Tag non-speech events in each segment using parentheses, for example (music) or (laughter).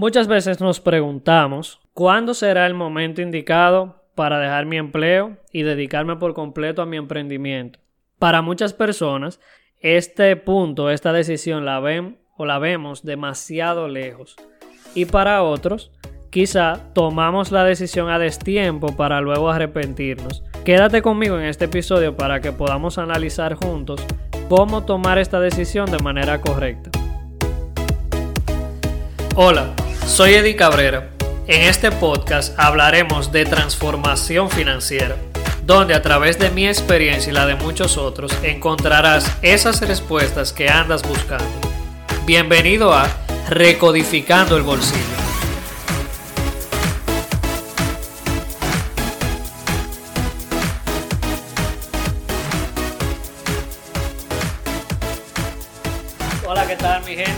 Muchas veces nos preguntamos cuándo será el momento indicado para dejar mi empleo y dedicarme por completo a mi emprendimiento. Para muchas personas, este punto, esta decisión la ven o la vemos demasiado lejos. Y para otros, quizá tomamos la decisión a destiempo para luego arrepentirnos. Quédate conmigo en este episodio para que podamos analizar juntos cómo tomar esta decisión de manera correcta. Hola, soy Eddie Cabrera. En este podcast hablaremos de transformación financiera, donde a través de mi experiencia y la de muchos otros encontrarás esas respuestas que andas buscando. Bienvenido a Recodificando el Bolsillo.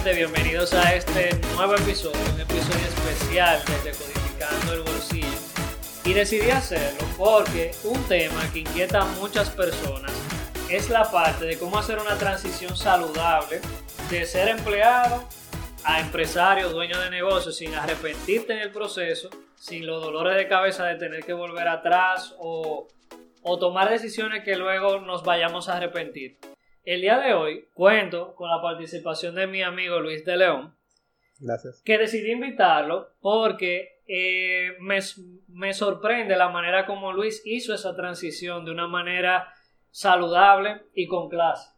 Bienvenidos a este nuevo episodio, un episodio especial de Decodificando el Bolsillo. Y decidí hacerlo porque un tema que inquieta a muchas personas es la parte de cómo hacer una transición saludable de ser empleado a empresario, dueño de negocio, sin arrepentirte en el proceso, sin los dolores de cabeza de tener que volver atrás o, o tomar decisiones que luego nos vayamos a arrepentir. El día de hoy cuento con la participación de mi amigo Luis de León. Gracias. Que decidí invitarlo porque eh, me, sorprende la manera como Luis hizo esa transición de una manera saludable y con clase,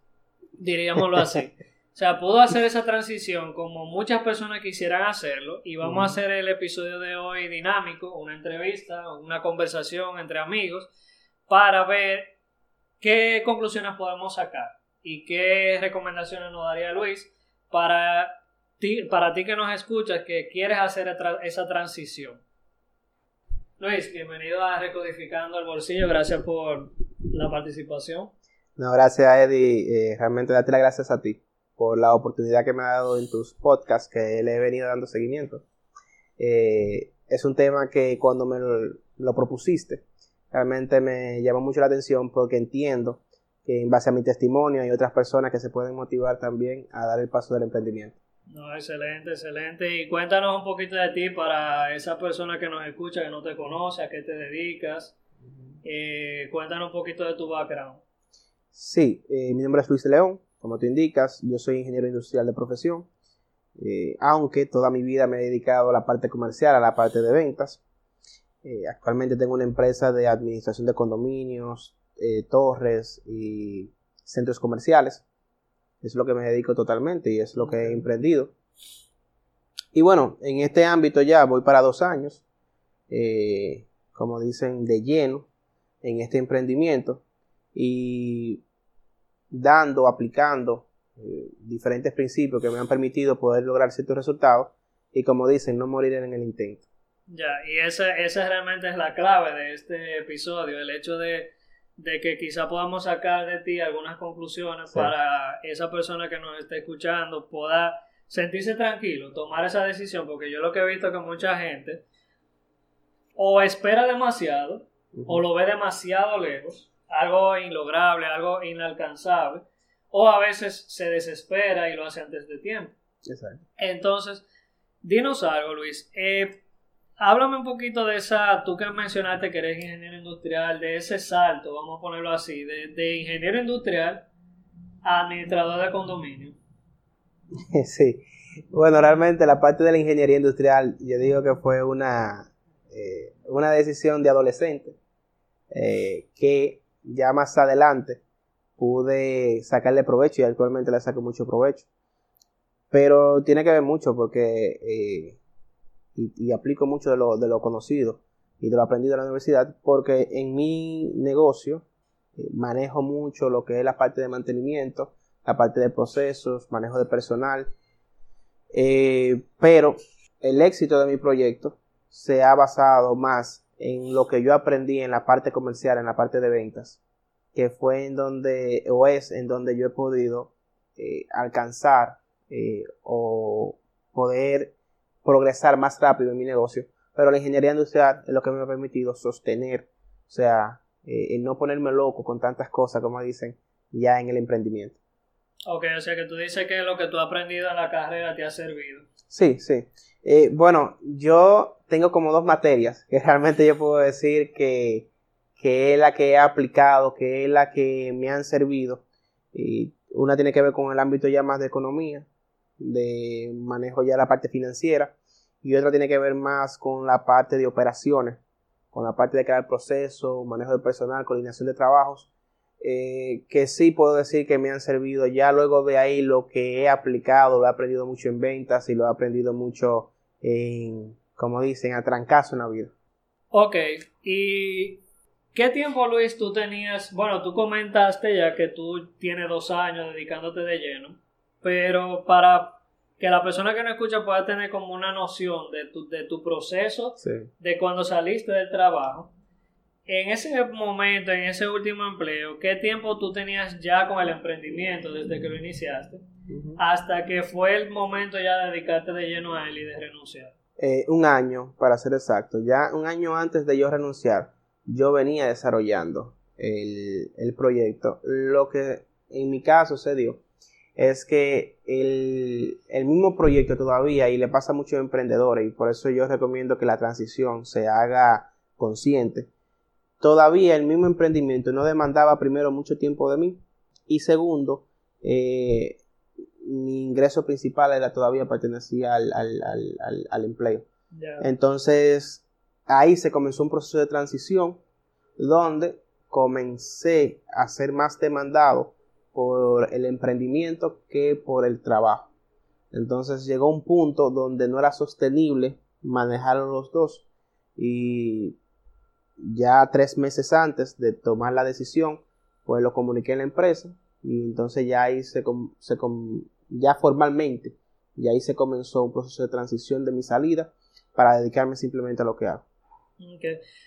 diríamoslo así. O sea, pudo hacer esa transición como muchas personas quisieran hacerlo y vamos a hacer el episodio de hoy dinámico, una entrevista, una conversación entre amigos para ver qué conclusiones podemos sacar y qué recomendaciones nos daría Luis para ti, para ti que nos escuchas que quieres hacer esa transición. Luis, bienvenido a Recodificando el Bolsillo, gracias por la participación. No, gracias Eddie, eh, realmente date las gracias a ti por la oportunidad que me ha dado en tus podcasts que le he venido dando seguimiento. Eh, es un tema que cuando me lo propusiste, realmente me llamó mucho la atención porque entiendo que en base a mi testimonio hay otras personas que se pueden motivar también a dar el paso del emprendimiento. No, excelente, excelente. Y cuéntanos un poquito de ti para esa persona que nos escucha, que no te conoce, a qué te dedicas. Eh, cuéntanos un poquito de tu background. Sí, eh, mi nombre es Luis León, como tú indicas, yo soy ingeniero industrial de profesión, eh, aunque toda mi vida me he dedicado a la parte comercial, a la parte de ventas. actualmente tengo una empresa de administración de condominios, eh, torres y centros comerciales. Es lo que me dedico totalmente y es lo que he emprendido. Y bueno, en este ámbito ya voy para dos años, eh, como dicen, de lleno en este emprendimiento y dando, aplicando eh, diferentes principios que me han permitido poder lograr ciertos resultados y como dicen, no morir en el intento. Ya, y esa, esa realmente es la clave de este episodio, el hecho de de que quizá podamos sacar de ti algunas conclusiones para esa persona que nos esté escuchando pueda sentirse tranquilo, tomar esa decisión, porque yo lo que he visto que mucha gente o espera demasiado o lo ve demasiado lejos, algo inlograble, algo inalcanzable, o a veces se desespera y lo hace antes de tiempo. Entonces, dinos algo, Luis. Eh, háblame un poquito de esa, tú que mencionaste que eres ingeniero industrial, de ese salto, vamos a ponerlo así, de, ingeniero industrial a administrador de condominio. (laughs) Sí, bueno, realmente la parte de la ingeniería industrial, yo digo que fue una, eh, una decisión de adolescente, eh, que ya más adelante pude sacarle provecho y actualmente le saco mucho provecho. Pero tiene que ver mucho porque eh, y, aplico mucho de lo, de lo conocido y de lo aprendido en la universidad porque en mi negocio eh, manejo mucho lo que es la parte de mantenimiento, la parte de procesos, manejo de personal, eh, pero el éxito de mi proyecto se ha basado más en lo que yo aprendí en la parte comercial, en la parte de ventas, que fue en donde, o es en donde yo he podido eh, alcanzar o poder progresar más rápido en mi negocio, pero la ingeniería industrial es lo que me ha permitido sostener, o sea, eh, no ponerme loco con tantas cosas, como dicen, ya en el emprendimiento. Ok, o sea que tú dices que lo que tú has aprendido en la carrera te ha servido. Sí, sí. Eh, bueno, yo tengo como dos materias que (laughs) realmente yo puedo decir que, que es la que he aplicado, que es la que me han servido. Y una tiene que ver con el ámbito ya más de economía, de manejo ya la parte financiera, y otra tiene que ver más con la parte de operaciones, con la parte de crear proceso, manejo de personal, coordinación de trabajos, eh, que sí puedo decir que me han servido. Ya luego de ahí lo que he aplicado, lo he aprendido mucho en ventas y lo he aprendido mucho en, como dicen, a trancazo en la vida. Ok, y ¿qué tiempo Luis tú tenías? Bueno, tú comentaste ya que tú tienes dos años dedicándote de lleno, pero para que la persona que no escucha pueda tener como una noción de tu, de tu proceso, de cuando saliste del trabajo, en ese momento, en ese último empleo, ¿qué tiempo tú tenías ya con el emprendimiento desde que lo iniciaste? Hasta que fue el momento ya de dedicarte de lleno a él y de renunciar. Eh, un año, para ser exacto. Ya un año antes de yo renunciar, yo venía desarrollando el, el proyecto. Lo que en mi caso se dio es que el, el, mismo proyecto todavía, y le pasa a muchos emprendedores, y por eso yo recomiendo que la transición se haga consciente, todavía el mismo emprendimiento no demandaba primero mucho tiempo de mí y segundo, eh, mi ingreso principal era todavía pertenecía al, al, empleo. Entonces, ahí se comenzó un proceso de transición donde comencé a ser más demandado por el emprendimiento que por el trabajo. Entonces llegó un punto donde no era sostenible manejar los dos y ya tres meses antes de tomar la decisión, pues lo comuniqué en la empresa y entonces ya ahí se, se ya formalmente, y ahí se comenzó un proceso de transición de mi salida para dedicarme simplemente a lo que hago.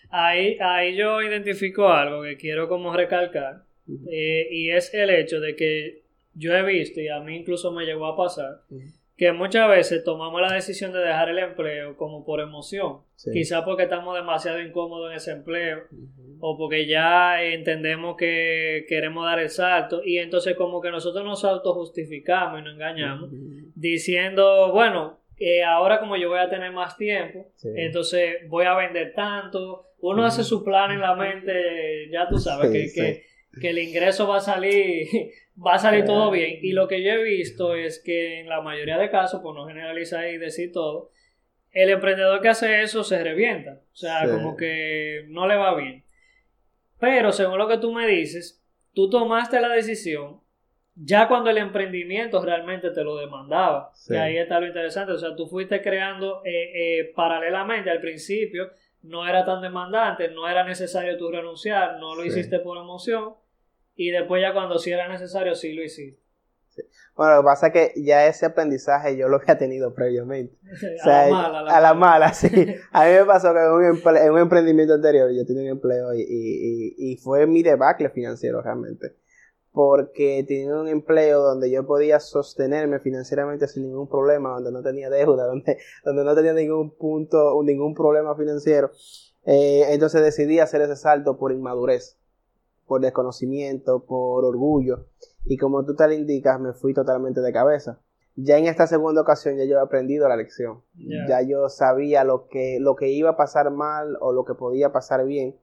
Ahí, ahí yo identifico algo que quiero como recalcar eh, y es el hecho de que yo he visto y a mí incluso me llegó a pasar que muchas veces tomamos la decisión de dejar el empleo como por emoción, quizás porque estamos demasiado incómodos en ese empleo o porque ya entendemos que queremos dar el salto y entonces como que nosotros nos autojustificamos y nos engañamos diciendo, bueno, eh, ahora como yo voy a tener más tiempo, entonces voy a vender tanto, uno hace su plan en la mente, ya tú sabes, que, que, que el ingreso va a salir (laughs) va a salir todo bien. Y lo que yo he visto es que en la mayoría de casos, por no generalizar y decir todo, el emprendedor que hace eso se revienta. O sea, como que no le va bien. Pero según lo que tú me dices, tú tomaste la decisión ya cuando el emprendimiento realmente te lo demandaba. Y ahí está lo interesante. O sea, tú fuiste creando eh, eh, paralelamente al principio, no era tan demandante, no era necesario tú renunciar, no lo hiciste por emoción y después ya cuando sí era necesario, sí lo hiciste. Bueno, lo que pasa es que ya ese aprendizaje yo lo había tenido previamente. (laughs) a la mala. A la, mala, sí. (laughs) a mí me pasó que en un, emprendimiento anterior yo tenía un empleo y, y, y, fue mi debacle financiero realmente. Porque tenía un empleo donde yo podía sostenerme financieramente sin ningún problema, donde no tenía deuda, (laughs) donde, donde no tenía ningún punto, ningún problema financiero. Eh, entonces decidí hacer ese salto por inmadurez por desconocimiento, por orgullo. Y como tú tal indicas, me fui totalmente de cabeza. Ya en esta segunda ocasión ya yo he aprendido la lección. Ya yo sabía lo que, lo que iba a pasar mal o lo que podía pasar bien.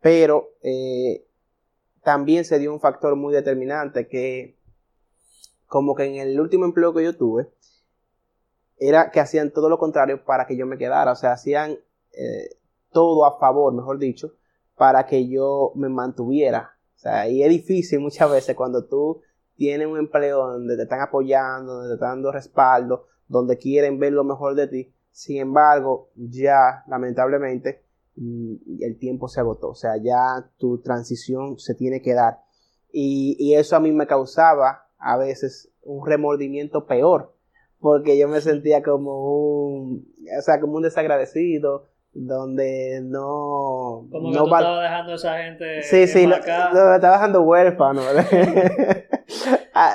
Pero eh, también se dio un factor muy determinante que como que en el último empleo que yo tuve, era que hacían todo lo contrario para que yo me quedara. O sea, hacían eh, todo a favor, mejor dicho, para que yo me mantuviera. O sea, y es difícil muchas veces cuando tú tienes un empleo donde te están apoyando, donde te están dando respaldo, donde quieren ver lo mejor de ti. Sin embargo, ya lamentablemente mm, el tiempo se agotó. O sea, ya tu transición se tiene que dar. Y, y eso a mí me causaba a veces un remordimiento peor, porque yo me sentía como un, o sea, como un desagradecido, donde no... Como que no tú estabas dejando a esa gente... Sí, sí, lo, estaba dejando huérfano. (laughs) Ah,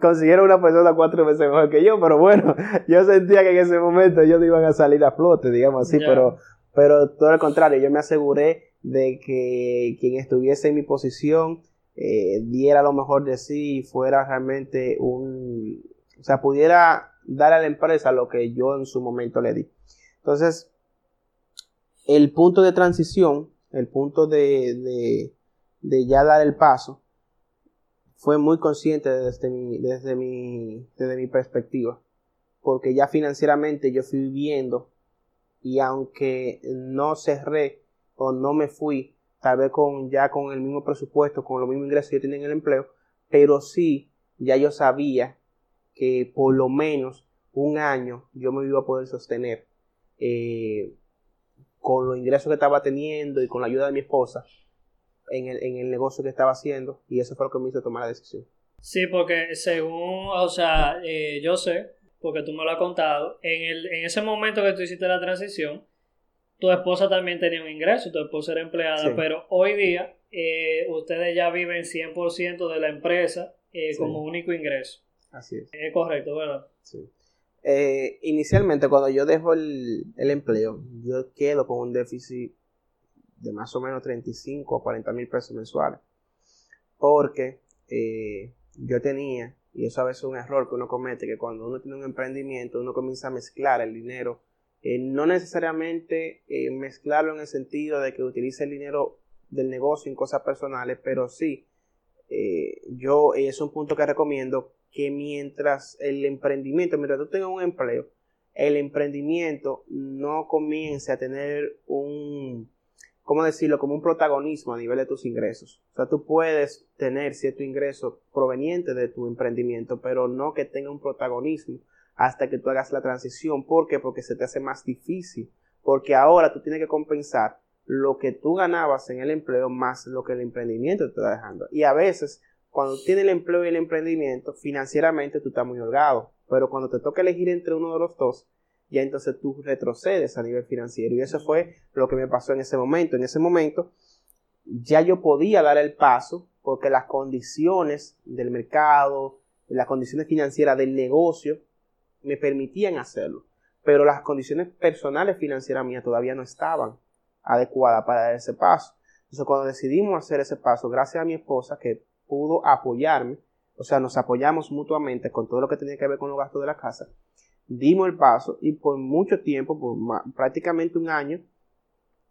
consiguieron una persona cuatro veces mejor que yo, pero bueno, yo sentía que en ese momento ellos iban a salir a flote, digamos así, pero, pero todo lo contrario, yo me aseguré de que quien estuviese en mi posición eh, diera lo mejor de sí y fuera realmente un... O sea, pudiera dar a la empresa lo que yo en su momento le di. Entonces, el punto de transición, el punto de, de, ya dar el paso, fue muy consciente desde mi, desde mi, desde mi perspectiva, porque ya financieramente yo fui viviendo y aunque no cerré o no me fui, tal vez con ya con el mismo presupuesto, con los mismos ingresos que yo tenía en el empleo, pero sí ya yo sabía que por lo menos un año yo me iba a poder sostener eh, con los ingresos que estaba teniendo y con la ayuda de mi esposa en el, en el negocio que estaba haciendo y eso fue lo que me hizo tomar la decisión. Sí, porque según, o sea, eh, yo sé, porque tú me lo has contado, en, el, en ese momento que tú hiciste la transición, tu esposa también tenía un ingreso, tu esposa era empleada, pero hoy día eh, ustedes ya viven 100% de la empresa eh, como único ingreso. Así es. Es correcto, ¿verdad? Sí. Eh, inicialmente, cuando yo dejo el, empleo, yo quedo con un déficit de más o menos 35 o 40 mil pesos mensuales. Porque yo tenía, y eso a veces es un error que uno comete, que cuando uno tiene un emprendimiento, uno comienza a mezclar el dinero eh, no necesariamente eh, mezclarlo en el sentido de que utilice el dinero del negocio en cosas personales, pero sí, eh, yo es un punto que recomiendo que mientras el emprendimiento, mientras tú tengas un empleo, el emprendimiento no comience a tener un, ¿cómo decirlo?, como un protagonismo a nivel de tus ingresos. O sea, tú puedes tener cierto ingreso proveniente de tu emprendimiento, pero no que tenga un protagonismo hasta que tú hagas la transición. ¿Por qué? Porque se te hace más difícil. Porque ahora tú tienes que compensar lo que tú ganabas en el empleo más lo que el emprendimiento te está dejando. Y a veces, cuando tienes el empleo y el emprendimiento, financieramente tú estás muy holgado. Pero cuando te toca elegir entre uno de los dos, ya entonces tú retrocedes a nivel financiero. Y eso fue lo que me pasó en ese momento. En ese momento ya yo podía dar el paso porque las condiciones del mercado, las condiciones financieras del negocio me permitían hacerlo, pero las condiciones personales financieras mías todavía no estaban adecuadas para dar ese paso. Entonces, cuando decidimos hacer ese paso, gracias a mi esposa que pudo apoyarme, o sea, nos apoyamos mutuamente con todo lo que tenía que ver con los gastos de la casa, dimos el paso y por mucho tiempo, por prácticamente un año,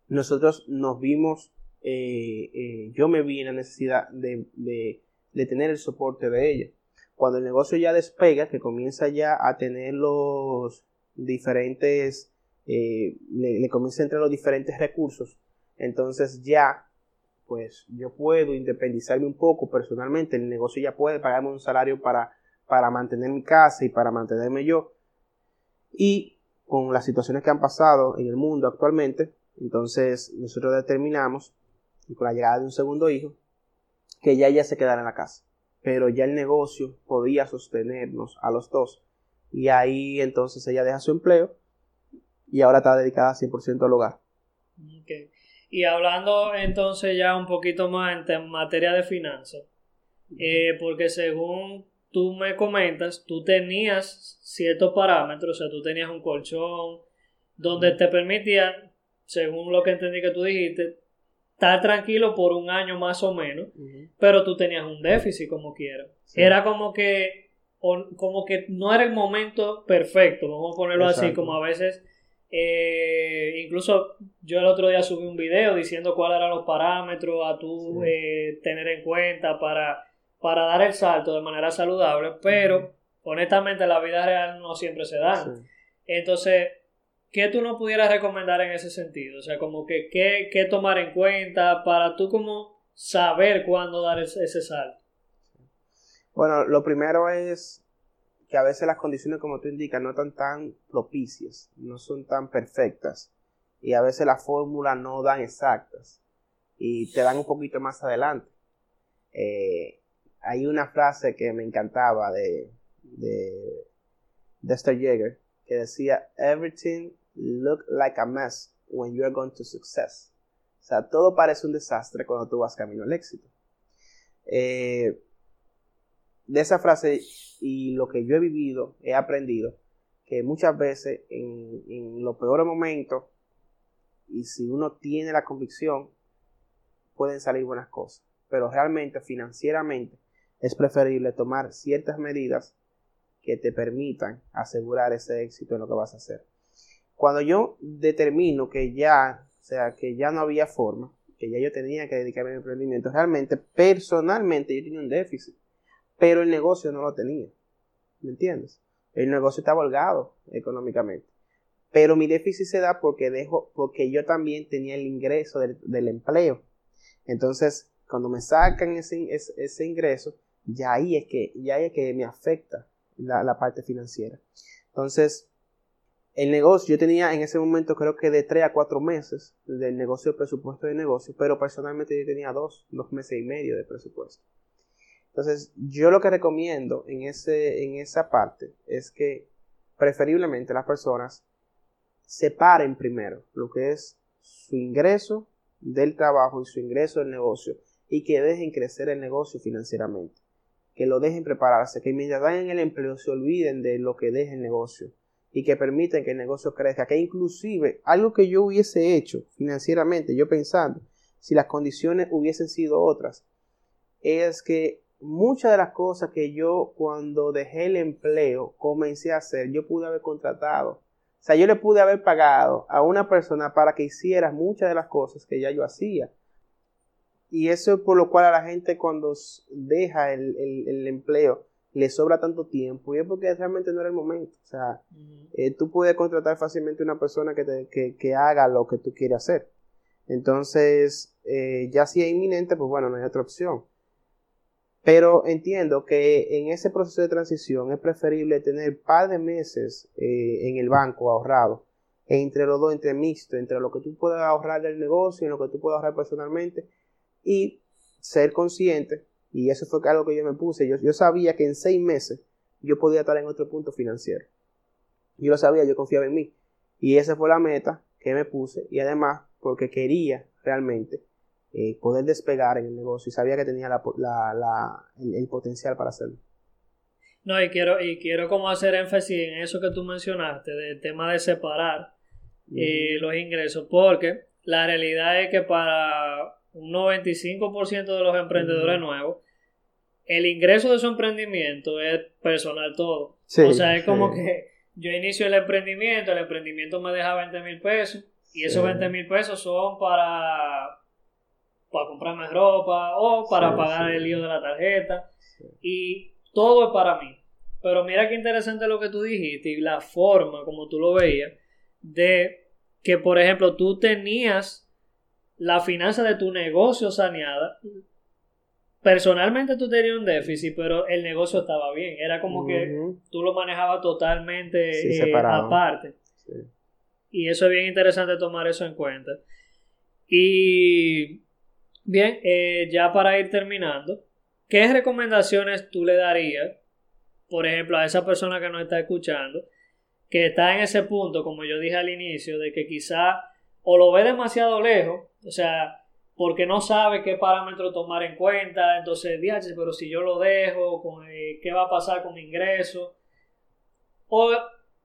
nosotros nos vimos, eh, eh, yo me vi en la necesidad de, de tener el soporte de ella. Cuando el negocio ya despega, que comienza ya a tener los diferentes, eh, le, comienza a entrar los diferentes recursos, entonces ya, pues yo puedo independizarme un poco personalmente, el negocio ya puede pagarme un salario para, para mantener mi casa y para mantenerme yo. Y con las situaciones que han pasado en el mundo actualmente, entonces nosotros determinamos, y con la llegada de un segundo hijo, que ya ella se quedara en la casa pero ya el negocio podía sostenernos a los dos. Y ahí entonces ella deja su empleo y ahora está dedicada 100% al hogar. Y hablando entonces ya un poquito más en materia de finanzas, eh, porque según tú me comentas, tú tenías ciertos parámetros, o sea, tú tenías un colchón donde te permitía, según lo que entendí que tú dijiste, estar tranquilo por un año más o menos, pero tú tenías un déficit como quieras. Era como que, como que no era el momento perfecto, vamos a ponerlo así, como a veces, eh, incluso yo el otro día subí un video diciendo cuáles eran los parámetros a tú eh, tener en cuenta para, para dar el salto de manera saludable, pero honestamente la vida real no siempre se da. Entonces, ¿qué tú no pudieras recomendar en ese sentido? O sea, como que qué, tomar en cuenta para tú como saber cuándo dar ese, salto. Bueno, lo primero es que a veces las condiciones, como tú indicas, no están tan propicias, no son tan perfectas. Y a veces las fórmulas no dan exactas. Y te dan un poquito más adelante. Eh, hay una frase que me encantaba de, de Dexter Yeager que decía, Everything look like a mess when you are going to success. O sea, todo parece un desastre cuando tú vas camino al éxito. Eh, de esa frase y lo que yo he vivido, he aprendido que muchas veces en, los peores momentos, y si uno tiene la convicción, pueden salir buenas cosas. Pero realmente, financieramente, es preferible tomar ciertas medidas que te permitan asegurar ese éxito en lo que vas a hacer. Cuando yo determino que ya, o sea, que ya no había forma, que ya yo tenía que dedicarme al emprendimiento, realmente, personalmente yo tenía un déficit, pero el negocio no lo tenía. ¿Me entiendes? El negocio está holgado económicamente. Pero mi déficit se da porque dejo, porque yo también tenía el ingreso del, empleo. Entonces, cuando me sacan ese, ese, ingreso, ya ahí es que, ya es que me afecta la, la parte financiera. Entonces, el negocio, yo tenía en ese momento creo que de 3 a 4 meses del negocio, presupuesto de negocio, pero personalmente yo tenía dos, dos meses y medio de presupuesto. Entonces, yo lo que recomiendo en, ese, en esa parte es que preferiblemente las personas separen primero lo que es su ingreso del trabajo y su ingreso del negocio y que dejen crecer el negocio financieramente, que lo dejen prepararse, que mientras vayan en el empleo se olviden de lo que deje el negocio y que permiten que el negocio crezca, que inclusive algo que yo hubiese hecho financieramente, yo pensando, si las condiciones hubiesen sido otras, es que muchas de las cosas que yo cuando dejé el empleo comencé a hacer, yo pude haber contratado. O sea, yo le pude haber pagado a una persona para que hiciera muchas de las cosas que ya yo hacía. Y eso es por lo cual a la gente cuando deja el, empleo le sobra tanto tiempo y es porque realmente no era el momento. O sea, eh, tú puedes contratar fácilmente a una persona que, te, que, haga lo que tú quieres hacer. Entonces, eh, ya si es inminente, pues bueno, no hay otra opción. Pero entiendo que en ese proceso de transición es preferible tener un par de meses eh, en el banco ahorrado, entre los dos, entre mixto, entre lo que tú puedas ahorrar del negocio y lo que tú puedas ahorrar personalmente, y ser consciente, y eso fue algo que yo me puse, yo, yo sabía que en seis meses yo podía estar en otro punto financiero. Yo lo sabía, yo confiaba en mí. Y esa fue la meta que me puse, y además porque quería realmente eh, poder despegar en el negocio y sabía que tenía el, potencial para hacerlo. No, y quiero, y quiero como hacer énfasis en eso que tú mencionaste, del tema de separar eh, los ingresos, porque la realidad es que para un 95% de los emprendedores nuevos, el ingreso de su emprendimiento es personal todo. o sea, es como que yo inicio el emprendimiento, el emprendimiento me deja 20 mil pesos y esos 20 mil pesos son para para comprarme ropa o para pagar el lío de la tarjeta. Y todo es para mí. Pero mira qué interesante lo que tú dijiste y la forma como tú lo veías de que, por ejemplo, tú tenías la finanza de tu negocio saneada. Personalmente tú tenías un déficit, pero el negocio estaba bien. Era como que tú lo manejabas totalmente eh, aparte. Y eso es bien interesante tomar eso en cuenta. Y Bien, eh, ya para ir terminando, ¿qué recomendaciones tú le darías, por ejemplo, a esa persona que nos está escuchando, que está en ese punto, como yo dije al inicio, de que quizá o lo ve demasiado lejos, o sea, porque no sabe qué parámetro tomar en cuenta, entonces, diache, pero si yo lo dejo, eh, ¿qué va a pasar con mi ingreso? O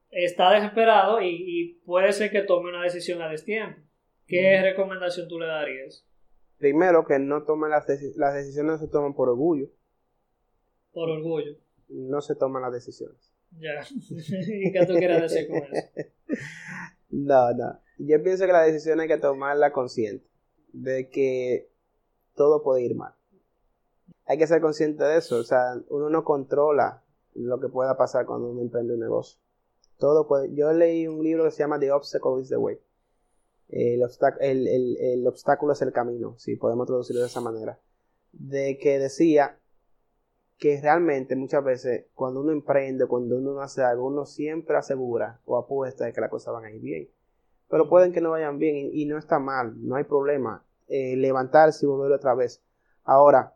está desesperado y, y, puede ser que tome una decisión a destiempo. ¿Qué recomendación tú le darías? Primero, que no tomen las, las decisiones, no se toman por orgullo. Por orgullo. No se toman las decisiones. Ya. (laughs) ¿Y qué tú decir con eso? (laughs) No, no. Yo pienso que la decisión hay que tomarla consciente. De que todo puede ir mal. Hay que ser consciente de eso. O sea, uno no controla lo que pueda pasar cuando uno emprende un negocio. Todo puede. Yo leí un libro que se llama The Obstacle is the Way el, el, obstáculo es el camino, si podemos traducirlo de esa manera, de que decía que realmente muchas veces cuando uno emprende, cuando uno hace algo, uno siempre asegura o apuesta de que las cosas van a ir bien. Pero pueden que no vayan bien y, no está mal, no hay problema. Eh, levantarse y volver otra vez. Ahora,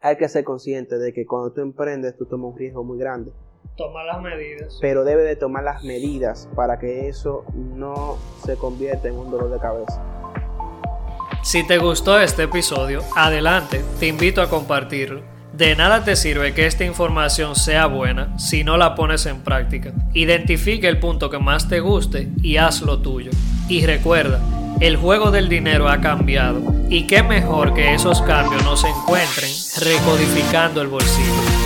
hay que ser consciente de que cuando tú emprendes, tú tomas un riesgo muy grande. Tomar las medidas. Pero debe de tomar las medidas para que eso no se convierta en un dolor de cabeza. Si te gustó este episodio, adelante, te invito a compartirlo. De nada te sirve que esta información sea buena si no la pones en práctica. Identifique el punto que más te guste y haz lo tuyo. Y recuerda, el juego del dinero ha cambiado y qué mejor que esos cambios no se encuentren recodificando el bolsillo.